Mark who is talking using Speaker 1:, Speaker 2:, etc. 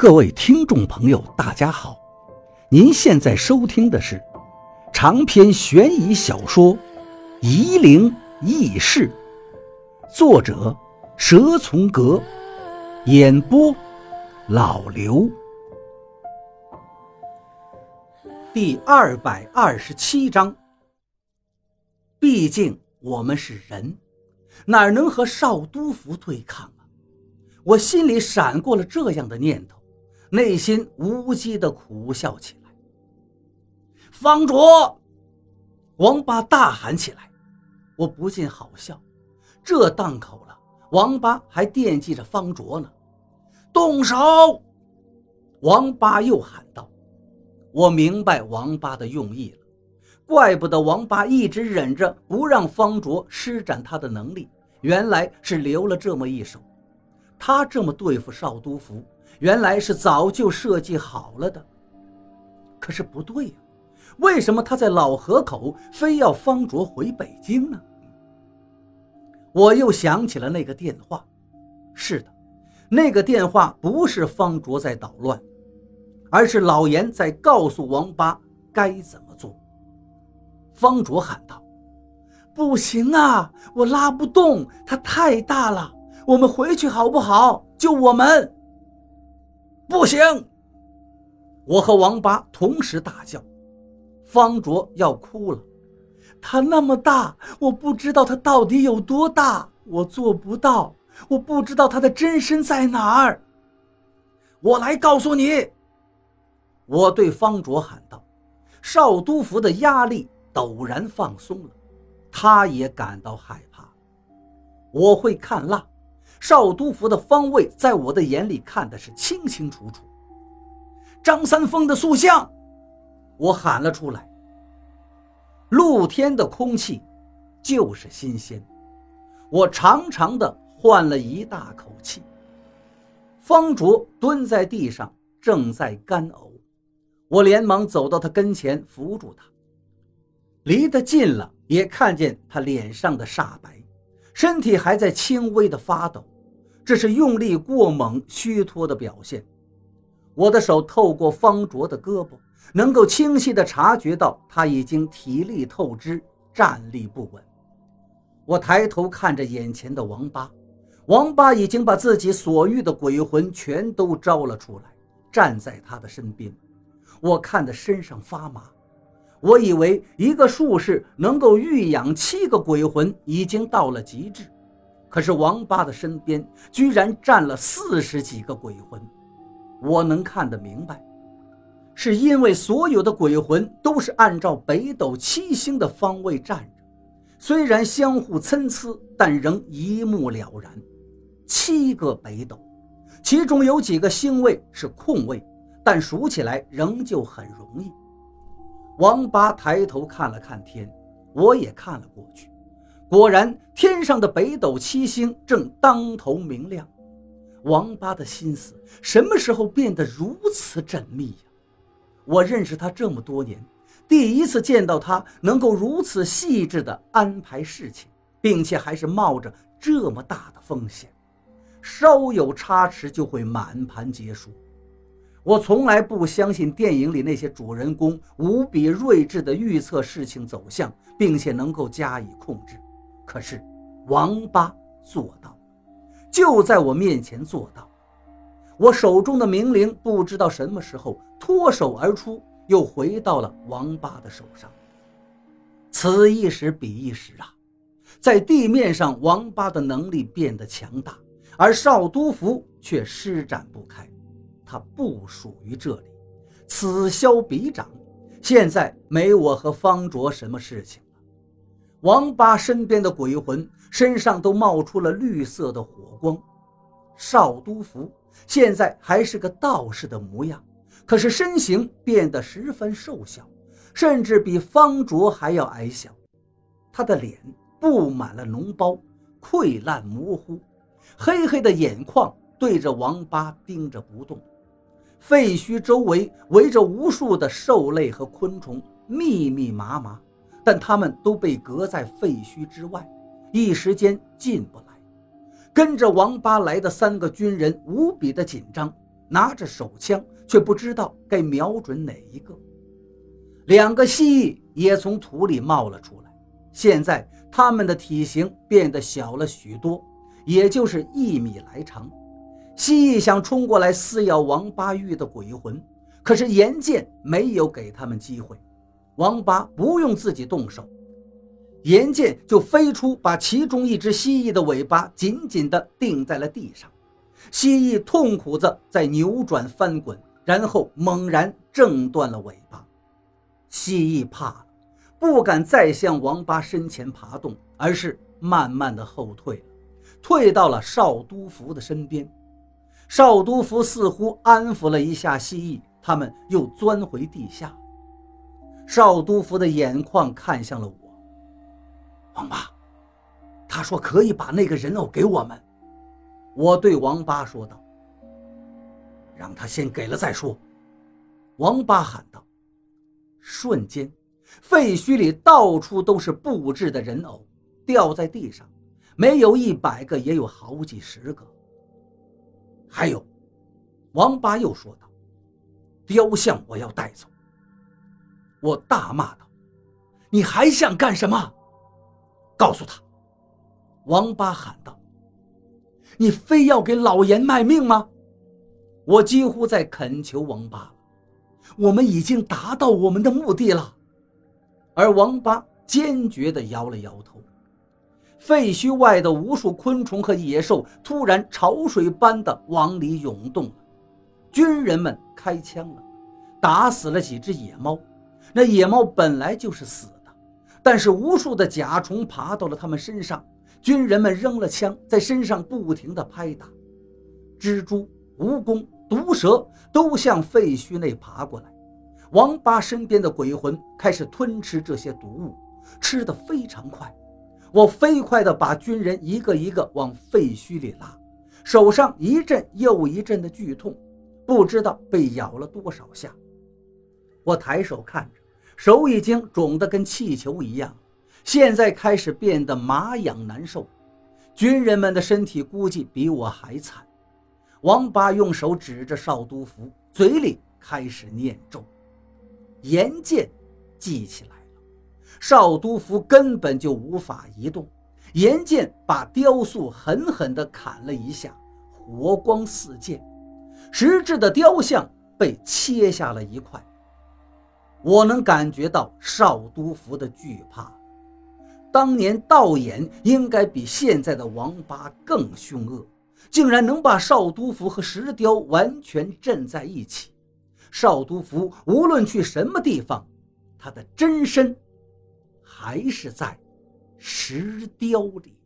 Speaker 1: 各位听众朋友，大家好！您现在收听的是长篇悬疑小说《夷陵轶事》，作者蛇从阁，演播老刘。第二百二十七章。毕竟我们是人，哪能和少督府对抗啊？我心里闪过了这样的念头。内心无稽的苦笑起来。方卓，王八大喊起来，我不禁好笑。这档口了，王八还惦记着方卓呢。动手！王八又喊道。我明白王八的用意了，怪不得王八一直忍着不让方卓施展他的能力，原来是留了这么一手。他这么对付少督府。原来是早就设计好了的，可是不对呀，为什么他在老河口非要方卓回北京呢？我又想起了那个电话，是的，那个电话不是方卓在捣乱，而是老严在告诉王八该怎么做。方卓喊道：“不行啊，我拉不动，它太大了，我们回去好不好？就我们。”不行！我和王八同时大叫。方卓要哭了。他那么大，我不知道他到底有多大，我做不到，我不知道他的真身在哪儿。我来告诉你！我对方卓喊道。少督府的压力陡然放松了，他也感到害怕。我会看蜡。少督府的方位，在我的眼里看的是清清楚楚。张三丰的塑像，我喊了出来。露天的空气就是新鲜，我长长的换了一大口气。方卓蹲在地上，正在干呕，我连忙走到他跟前，扶住他。离得近了，也看见他脸上的煞白，身体还在轻微的发抖。这是用力过猛、虚脱的表现。我的手透过方卓的胳膊，能够清晰地察觉到他已经体力透支，站立不稳。我抬头看着眼前的王八，王八已经把自己所遇的鬼魂全都招了出来，站在他的身边。我看得身上发麻。我以为一个术士能够育养七个鬼魂，已经到了极致。可是王八的身边居然站了四十几个鬼魂，我能看得明白，是因为所有的鬼魂都是按照北斗七星的方位站着，虽然相互参差，但仍一目了然。七个北斗，其中有几个星位是空位，但数起来仍旧很容易。王八抬头看了看天，我也看了过去。果然，天上的北斗七星正当头明亮。王八的心思什么时候变得如此缜密呀？我认识他这么多年，第一次见到他能够如此细致地安排事情，并且还是冒着这么大的风险，稍有差池就会满盘皆输。我从来不相信电影里那些主人公无比睿智地预测事情走向，并且能够加以控制。可是，王八做到，就在我面前做到。我手中的冥灵不知道什么时候脱手而出，又回到了王八的手上。此一时彼一时啊，在地面上，王八的能力变得强大，而少督府却施展不开。他不属于这里，此消彼长。现在没我和方卓什么事情。王八身边的鬼魂身上都冒出了绿色的火光。少都府现在还是个道士的模样，可是身形变得十分瘦小，甚至比方卓还要矮小。他的脸布满了脓包，溃烂模糊，黑黑的眼眶对着王八盯着不动。废墟周围围着无数的兽类和昆虫，密密麻麻。但他们都被隔在废墟之外，一时间进不来。跟着王八来的三个军人无比的紧张，拿着手枪，却不知道该瞄准哪一个。两个蜥蜴也从土里冒了出来，现在它们的体型变得小了许多，也就是一米来长。蜥蜴想冲过来撕咬王八玉的鬼魂，可是岩剑没有给他们机会。王八不用自己动手，岩剑就飞出，把其中一只蜥蜴的尾巴紧紧地钉在了地上。蜥蜴痛苦着在扭转翻滚，然后猛然挣断了尾巴。蜥蜴怕了，不敢再向王八身前爬动，而是慢慢的后退，退到了少督府的身边。少督府似乎安抚了一下蜥蜴，他们又钻回地下。少督府的眼眶看向了我。王八，他说可以把那个人偶给我们。我对王八说道：“让他先给了再说。”王八喊道。瞬间，废墟里到处都是布置的人偶，掉在地上，没有一百个也有好几十个。还有，王八又说道：“雕像我要带走。”我大骂道：“你还想干什么？告诉他！”王八喊道。你非要给老严卖命吗？我几乎在恳求王八。我们已经达到我们的目的了。而王八坚决地摇了摇头。废墟外的无数昆虫和野兽突然潮水般的往里涌动了。军人们开枪了，打死了几只野猫。那野猫本来就是死的，但是无数的甲虫爬到了它们身上。军人们扔了枪，在身上不停地拍打，蜘蛛、蜈蚣、毒蛇都向废墟内爬过来。王八身边的鬼魂开始吞吃这些毒物，吃得非常快。我飞快地把军人一个一个往废墟里拉，手上一阵又一阵的剧痛，不知道被咬了多少下。我抬手看着，手已经肿得跟气球一样。现在开始变得麻痒难受，军人们的身体估计比我还惨。王八用手指着少督府，嘴里开始念咒。严剑记起来了，少督府根本就无法移动。严剑把雕塑狠狠地砍了一下，火光四溅，石质的雕像被切下了一块。我能感觉到少督府的惧怕。当年道衍应该比现在的王八更凶恶，竟然能把少督府和石雕完全镇在一起。少督府无论去什么地方，他的真身还是在石雕里。